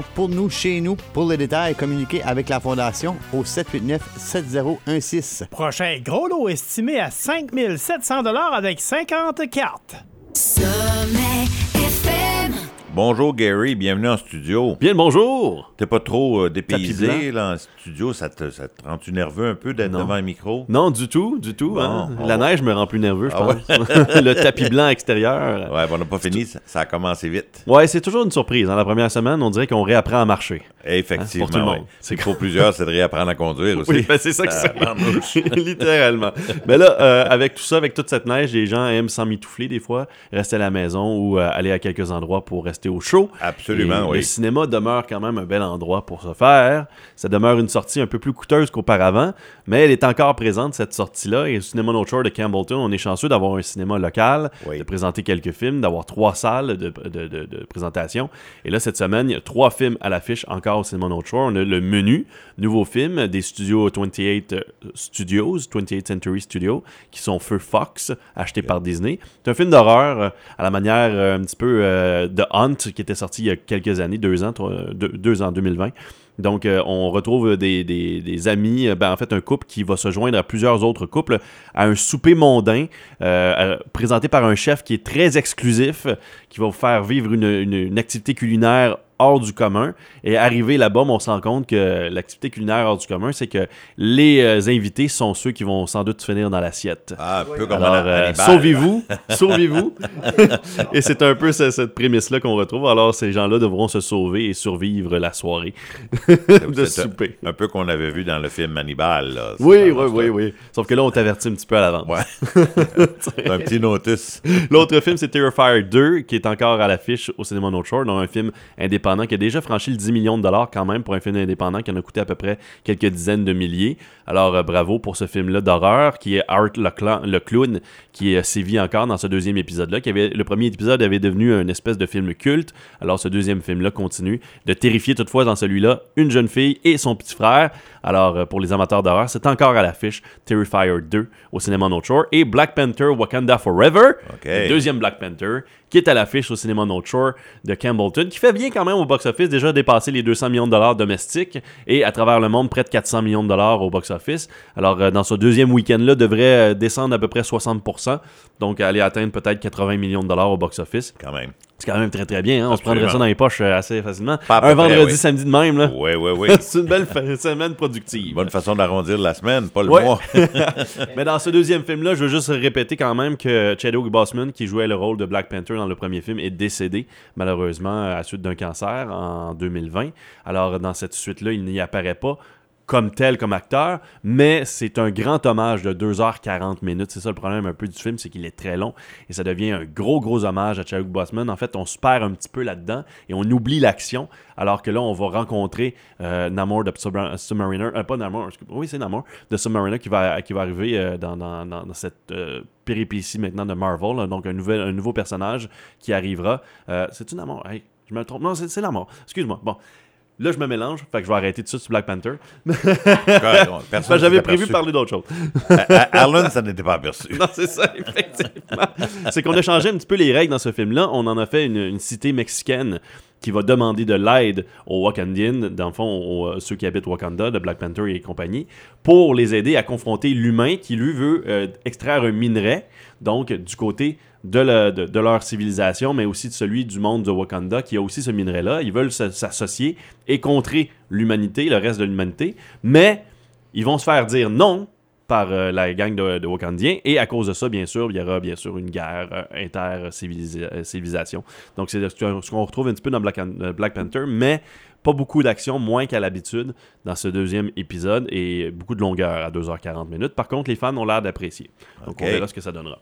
pour nous, chez nous. Pour les détails, communiquez avec la Fondation au 789-7016. Prochain gros lot estimé à 5700 avec 50 cartes. Sommet. Bonjour Gary, bienvenue en studio. Bien le bonjour! T'es pas trop euh, dépaysé là en studio, ça te, ça te rend-tu nerveux un peu d'être devant un micro? Non, du tout, du tout. hein. La neige me rend plus nerveux, je Ah pense. le tapis blanc extérieur. Ouais, on n'a pas fini, ça, ça a commencé vite. Ouais, c'est toujours une surprise. Dans la première semaine, on dirait qu'on réapprend à marcher. Effectivement, Hein, pour tout le ouais. monde. C'est pour plusieurs, c'est de réapprendre à conduire aussi. Oui, ben c'est ça que c'est. Littéralement. Mais là, euh, avec tout ça, avec toute cette neige, les gens aiment s'emmitoufler des fois, rester à la maison ou euh, aller à quelques endroits pour rester au chaud. Absolument, oui. Le cinéma demeure quand même un bel endroit pour se faire. Ça demeure une sortie un peu plus coûteuse qu'auparavant, mais elle est encore présente, cette sortie-là. Et le cinéma North Shore de Campbellton, on est chanceux d'avoir un cinéma local, Oui. de présenter quelques films, d'avoir trois salles de, de- de- de présentation. Et là, cette semaine, il y a trois films à l'affiche encore au cinéma North Shore. On a le menu, nouveau film des studios 28 euh, Studios, 28th Century Studios, qui sont Feu Fox, acheté par Disney. C'est un film d'horreur euh, à la manière euh, un petit peu euh, de Hunt, qui était sorti il y a quelques années, deux ans, deux, ans, 2020. Donc, euh, on retrouve des, amis, euh, ben, en fait, un couple qui va se joindre à plusieurs autres couples à un souper mondain euh, présenté par un chef qui est très exclusif, qui va vous faire vivre une activité culinaire hors du commun. Et arrivé là-bas, on se rend compte que l'activité culinaire hors du commun, c'est que les euh, invités sont ceux qui vont sans doute finir dans l'assiette. Ah, un peu comme Alors, euh, sauvez-vous, sauvez-vous. et c'est un peu ce- cette prémisse-là qu'on retrouve. Alors, ces gens-là devront se sauver et survivre la soirée de C'est un- souper. Un peu qu'on avait vu dans le film Hannibal. Là. Oui, oui, oui, oui. Sauf que là, on t'avertit un petit peu à l'avance. Ouais. Un petit notice. L'autre film, c'est Terrifier 2, qui est encore à l'affiche au cinéma North Shore, donc un film indépendant qui a déjà franchi le 10 millions de dollars quand même pour un film indépendant qui en a coûté à peu près quelques dizaines de milliers. Alors, euh, bravo pour ce film-là d'horreur, qui est Art le, clown, qui euh, sévit encore dans ce deuxième épisode-là. Le premier épisode avait devenu une espèce de film culte. Alors, ce deuxième film-là continue de terrifier toutefois dans celui-là une jeune fille et son petit frère. Alors, euh, pour les amateurs d'horreur, c'est encore à l'affiche Terrifier 2 au cinéma North Shore. Et Black Panther Wakanda Forever, le deuxième Black Panther, qui est à l'affiche au cinéma North Shore de Campbellton, qui fait bien quand même au box-office, déjà dépassé les 200 millions de dollars domestiques et à travers le monde, près de 400 millions de dollars au box-office. Alors, euh, dans ce deuxième week-end-là, devrait euh, descendre à peu près 60%, donc aller atteindre peut-être 80 millions de dollars au box-office. Quand même. C'est quand même très très bien, hein? on se prendrait ça dans les poches euh, assez facilement. Pas Un près, vendredi, samedi de même, là. Oui, oui, oui. C'est une belle semaine productive. Bonne façon d'arrondir la semaine, pas le Ouais. mois. Mais dans ce deuxième film-là, je veux juste répéter quand même que Chadwick Boseman, qui jouait le rôle de Black Panther dans le premier film, est décédé malheureusement à la suite d'un cancer en 2020. Alors dans cette suite-là, il n'y apparaît pas comme tel, comme acteur, mais c'est un grand hommage de 2h40 minutes. C'est ça le problème un peu du film, c'est qu'il est très long et ça devient un gros, gros hommage à Chadwick Boseman. En fait, on se perd un petit peu là-dedans et on oublie l'action, alors que là, on va rencontrer euh, Namor de Submar- Submariner, euh, pas Namor, oui, c'est Namor, de Submariner qui va, qui va arriver euh, dans, cette euh, péripétie maintenant de Marvel, donc un, nouvel, un nouveau personnage qui arrivera. C'est-tu Namor? Je me trompe. Non, c'est Namor. Excuse-moi. Bon. Là, je me mélange, fait que je vais arrêter tout de suite sur Black Panther. Personne J'avais prévu aperçu. de parler d'autre chose. Arlen, ça n'était pas aperçu. Non, c'est ça, effectivement. c'est qu'on a changé un petit peu les règles dans ce film-là. On en a fait une, une cité mexicaine qui va demander de l'aide aux Wakandiens, dans le fond, aux, euh, ceux qui habitent Wakanda, de Black Panther et compagnie, pour les aider à confronter l'humain qui, lui, veut euh, extraire un minerai, donc du côté de, de- leur civilisation, mais aussi de celui du monde de Wakanda qui a aussi ce minerai-là. Ils veulent s'associer et contrer l'humanité, le reste de l'humanité, mais ils vont se faire dire non par euh, la gang de, de Wakandiens. Et à cause de ça, bien sûr, il y aura bien sûr une guerre euh, inter-civilisation. Donc, c'est ce qu'on retrouve un petit peu dans Black, euh, Black Panther, mais pas beaucoup d'action, moins qu'à l'habitude dans ce deuxième épisode et beaucoup de longueur à 2h40 minutes. Par contre, les fans ont l'air d'apprécier. Donc, on verra ce que ça donnera.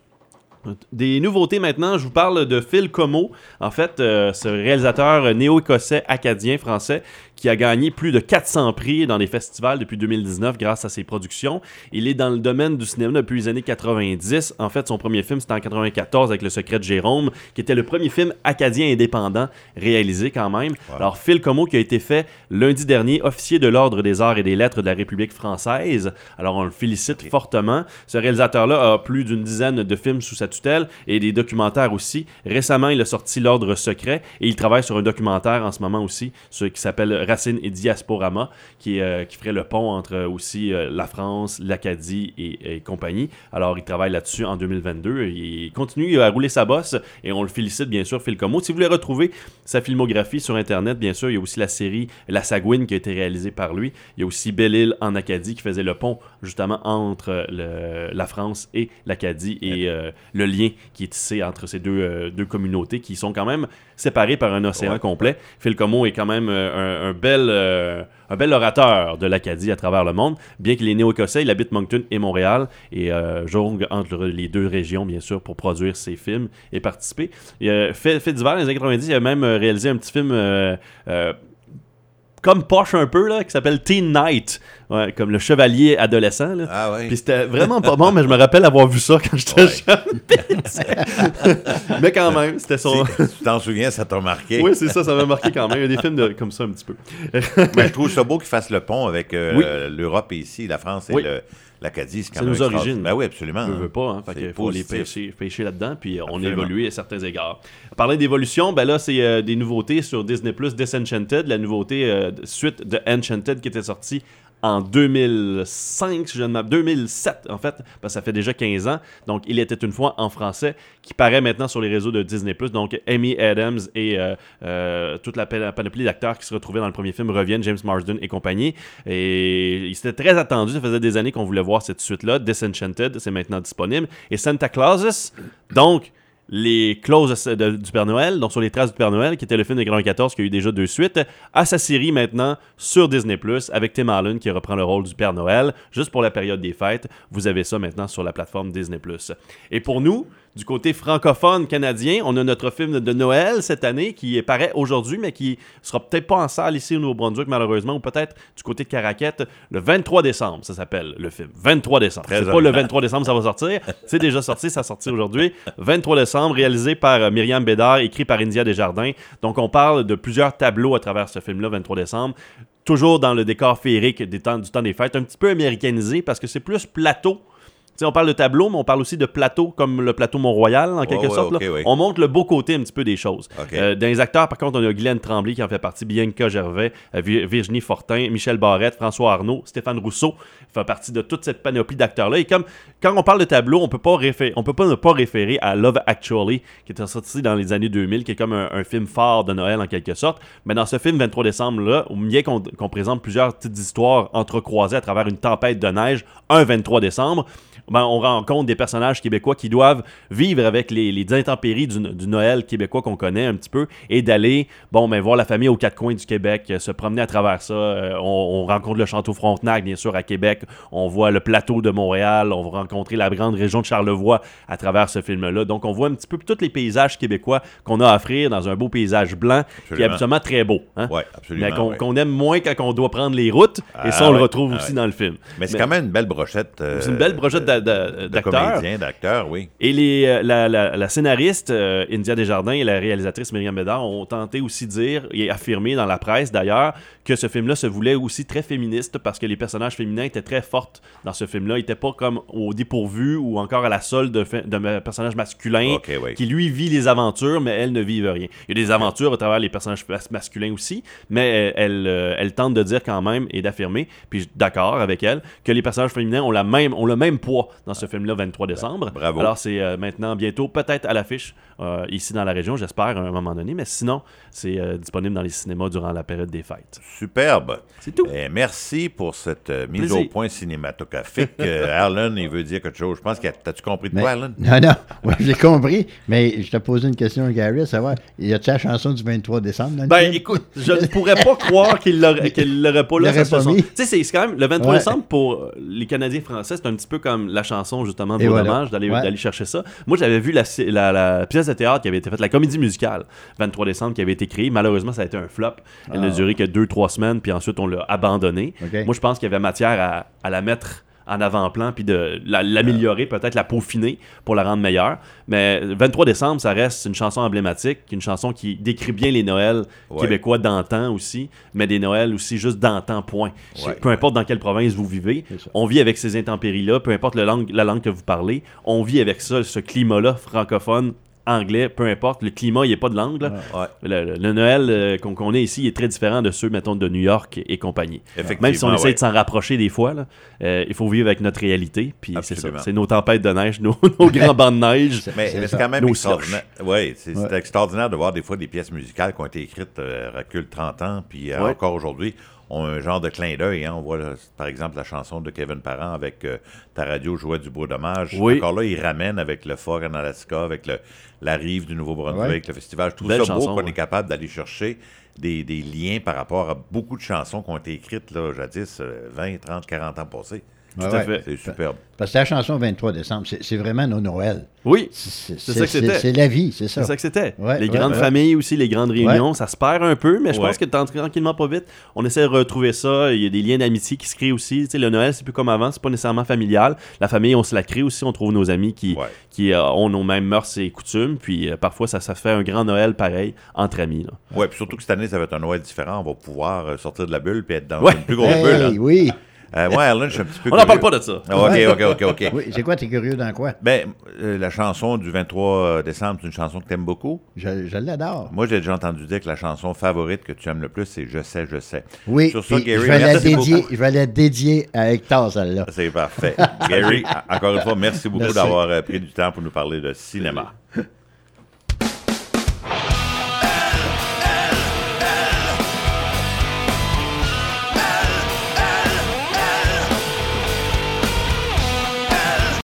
Des nouveautés maintenant, je vous parle de Phil Como. En fait, euh, ce réalisateur néo-écossais, acadien, français, qui a gagné plus de 400 prix dans les festivals depuis 2019 grâce à ses productions. Il est dans le domaine du cinéma depuis les années 90. En fait, son premier film, c'était en 94 avec Le Secret de Jérôme, qui était le premier film acadien indépendant réalisé quand même. Alors, Phil Como, qui a été fait lundi dernier officier de l'Ordre des Arts et des Lettres de la République française. Alors, on le félicite fortement. Ce réalisateur-là a plus d'une dizaine de films sous sa tutelle et des documentaires aussi. Récemment, il a sorti L'Ordre secret et il travaille sur un documentaire en ce moment aussi, ce qui s'appelle Racine et Diasporama, qui, euh, qui ferait le pont entre euh, aussi euh, la France, l'Acadie et, et compagnie. Alors, il travaille là-dessus en 2022. Il continue à rouler sa bosse et on le félicite bien sûr, Phil Como. Si vous voulez retrouver sa filmographie sur Internet, bien sûr, il y a aussi la série La Sagouine qui a été réalisée par lui. Il y a aussi Belle-Île en Acadie qui faisait le pont justement entre le- la France et l'Acadie et euh, le lien qui est tissé entre ces deux, euh, deux communautés qui sont quand même séparées par un océan Ouais. complet. Phil Como est quand même euh, un, un bel, euh, un bel orateur de l'Acadie à travers le monde. Bien qu'il est néo-écossais, il habite Moncton et Montréal et jongle entre les deux régions, bien sûr, pour produire ses films et participer. Il a fait, fait divers dans les années 90, il a même réalisé un petit film comme poche un peu, là, qui s'appelle Teen Knight, Ouais, comme le chevalier adolescent. Là. Ah ouais. Puis c'était vraiment pas bon, mais je me rappelle avoir vu ça quand j'étais Ouais. jeune. mais quand même, c'était son. Si tu t'en souviens, ça t'a marqué. Oui, c'est ça, ça m'a marqué quand même. Il y a des films de- comme ça un petit peu. Mais je trouve ça beau qu'ils fassent le pont avec euh, Oui. l'Europe et ici, la France et Oui. le- l'Acadie. C'est quand C'est même nos extraordinaire. origines. Ben oui, absolument. Je veux pas, hein. Fait C'est faut les pêcher, pêcher là-dedans, puis on a Absolument. évolué à certains égards. Parler d'évolution, ben là, c'est euh, des nouveautés sur Disney+, Disenchanted, la nouveauté euh, suite de Enchanted qui était sortie en 2005, si je ne m'abuse, 2007 en fait, parce que ça fait déjà 15 ans. Donc, il était une fois en français, qui paraît maintenant sur les réseaux de Disney+. Donc, Amy Adams et euh, euh, toute la panoplie d'acteurs qui se retrouvaient dans le premier film reviennent, James Marsden et compagnie. Et c'était très attendu, ça faisait des années qu'on voulait voir cette suite-là. Disenchanted, c'est maintenant disponible. Et Santa Clauses, donc les clauses du Père Noël, donc sur les traces du Père Noël, qui était le film de 94 qui a eu déjà deux suites, à sa série maintenant sur Disney+, avec Tim Allen qui reprend le rôle du Père Noël, juste pour la période des fêtes. Vous avez ça maintenant sur la plateforme Disney+. Et pour nous, du côté francophone canadien, on a notre film de Noël cette année qui paraît aujourd'hui, mais qui sera peut-être pas en salle ici au Nouveau-Brunswick, malheureusement, ou peut-être du côté de Caraquette, le 23 décembre, ça s'appelle le film. 23 décembre. C'est pas le original. 23 décembre, ça va sortir. C'est déjà sorti, ça sorti aujourd'hui. 23 décembre, réalisé par euh, Myriam Bédard, écrit par India Desjardins. Donc, on parle de plusieurs tableaux à travers ce film-là, 23 décembre. Toujours dans le décor féerique des temps, du temps des fêtes, un petit peu américanisé parce que c'est plus plateau. On parle de tableau, mais on parle aussi de plateau, comme le plateau Mont-Royal, en quelque ouais, sorte. là. On montre le beau côté un petit peu des choses. Ok. Euh, dans les acteurs, par contre, on a Guylaine Tremblay qui en fait partie, Bianca Gervais, euh, Vi- Virginie Fortin, Michel Barrette, François Arnaud, Stéphane Rousseau fait partie de toute cette panoplie d'acteurs-là. Et comme quand on parle de tableau, on peut pas réfé- on peut pas ne pas référer à Love Actually, qui était sorti dans les années 2000, qui est comme un, un film phare de Noël en quelque sorte. Mais dans ce film 23 décembre-là, bien qu'on qu'on présente plusieurs petites histoires entrecroisées à travers une tempête de neige, un 23 décembre, ben, on rencontre des personnages québécois qui doivent vivre avec les, les intempéries du, du Noël québécois qu'on connaît un petit peu et d'aller bon ben voir la famille aux quatre coins du Québec, euh, se promener à travers ça. Euh, on, on rencontre le château Frontenac bien sûr à Québec, on voit le plateau de Montréal, on va rencontrer la grande région de Charlevoix à travers ce film-là. Donc on voit un petit peu tous les paysages québécois qu'on a à offrir dans un beau paysage blanc qui est Absolument. très beau. hein? Ouais, absolument. Mais qu'on ouais. qu'on aime moins quand on doit prendre les routes et Ah, ça on le ouais, retrouve ah, aussi dans le film. Mais c'est quand même une belle brochette. euh, C'est une belle brochette d'a- d'a- d'acteurs. d'acteurs, oui. Et les, euh, la, la- la scénariste euh, India Desjardins et la réalisatrice Myriam Bédard ont tenté aussi de dire et affirmé dans la presse d'ailleurs que ce film-là se voulait aussi très féministe parce que les personnages féminins étaient très fortes dans ce film-là. Ils n'étaient pas comme au dépourvu ou encore à la solde d'un personnage masculin oui. qui lui vit les aventures mais elle ne vit rien. Il y a des aventures à travers les personnages mas- masculins aussi, mais elle, elle, euh, elle tente de dire quand même et d'affirmer, puis d'accord avec elle, que les personnages féminins ont, la même, ont le même poids dans ce film-là 23 décembre. Bravo. Alors c'est euh, maintenant bientôt peut-être à l'affiche euh, ici dans la région, j'espère à un moment donné, mais sinon c'est euh, disponible dans les cinémas durant la période des fêtes. Superbe. C'est tout. Eh, merci pour cette euh, mise Plaisir. au point cinématographique. Euh, Arlen, il veut dire quelque chose. Je pense que t'as-tu compris de Mais- quoi, Arlen? Non, non, ouais, j'ai compris, mais je t'ai posé une question à Gary, à savoir, y a-tu la chanson du 23 décembre dans le Ben film? écoute, je ne pourrais pas croire qu'il l'aurait qu'il l'aurait pas là. Tu sais, c'est quand même le 23 Ouais. décembre pour les Canadiens français, c'est un petit peu comme la chanson justement Beau voilà. Dommage, d'aller Ouais. chercher ça. Moi, j'avais vu la, la, la pièce de théâtre qui avait été faite, la comédie musicale 23 décembre qui avait été créée. Malheureusement, ça a été un flop. Elle n'a Ah. duré que 2-3 semaines, puis ensuite on l'a abandonnée. Moi, je pense qu'il y avait matière à, à la mettre en avant-plan, puis de la- l'améliorer, peut-être la peaufiner pour la rendre meilleure. Mais 23 décembre, ça reste une chanson emblématique, une chanson qui décrit bien les Noëls Ouais. québécois d'antan aussi, mais des Noëls aussi juste d'antan, point. Ouais. Peu importe dans quelle province vous vivez, on vit avec ces intempéries-là, peu importe le langue- la langue que vous parlez, on vit avec ça, ce climat-là francophone, anglais, peu importe, le climat, il n'y a pas de langue. Ouais. Le, Noël euh, qu'on qu'on est ici est très différent de ceux, mettons, de New York et, compagnie. Même si on essaie ouais. de s'en rapprocher des fois, là, euh, il faut vivre avec notre réalité. Puis c'est ça. Absolument. C'est nos tempêtes de neige, nos, nos grands bancs de neige. Mais, C'est quand même extraordinaire. Ouais, c'est extraordinaire de voir des fois des pièces musicales qui ont été écrites euh, recul 30 ans, puis euh, encore aujourd'hui, ont un genre de clin d'œil. hein. On voit, là, par exemple, la chanson de Kevin Parent avec euh, Ta radio jouait du beau dommage. Oui. Encore là, il ramène avec le fort en Alaska, avec le, la rive du Nouveau-Brunswick, Ouais. le festival. Je trouve Belle ça beau qu'on ouais. est capable d'aller chercher des, des liens par rapport à beaucoup de chansons qui ont été écrites là, jadis, euh, 20, 30, 40 ans passés. Tout Ouais, à fait. C'est superbe. Parce que la chanson 23 décembre, c'est vraiment nos Noëls. Oui, C'est ça que c'était. C'est la vie, c'est ça. c'est ça que c'était. Ouais, les ouais, grandes ouais. familles aussi, les grandes réunions, ça se perd un peu, mais je Ouais. pense que tranquillement, pas vite, on essaie de retrouver ça. Il y a des liens d'amitié qui se créent aussi. Tu sais, le Noël, c'est plus comme avant, c'est pas nécessairement familial. La famille, on se la crée aussi. On trouve nos amis qui, Ouais. qui euh, ont nos mêmes mœurs et coutumes. Puis euh, parfois, ça, ça fait un grand Noël pareil entre amis. Ouais, puis surtout que cette année, ça va être un Noël différent. On va pouvoir euh, sortir de la bulle puis être dans Ouais. une plus grosse Hey, bulle. hein. oui. Euh, moi, Erlen, je suis un petit peu On n'en parle pas de ça. Ah, OK, OK, OK, OK. Oui, c'est quoi, t'es curieux dans quoi? Ben, euh, la chanson du 23 décembre, c'est une chanson que tu aimes beaucoup. Je, je l'adore. Moi, j'ai déjà entendu dire que la chanson favorite que tu aimes le plus, c'est Je sais, je sais. Oui, Sur ça, puis Gary, je, vais la merci dédier, beaucoup. je vais la dédier à Hector, celle-là. C'est parfait. Gary, encore une fois, merci beaucoup Merci. d'avoir euh, pris du temps pour nous parler de cinéma.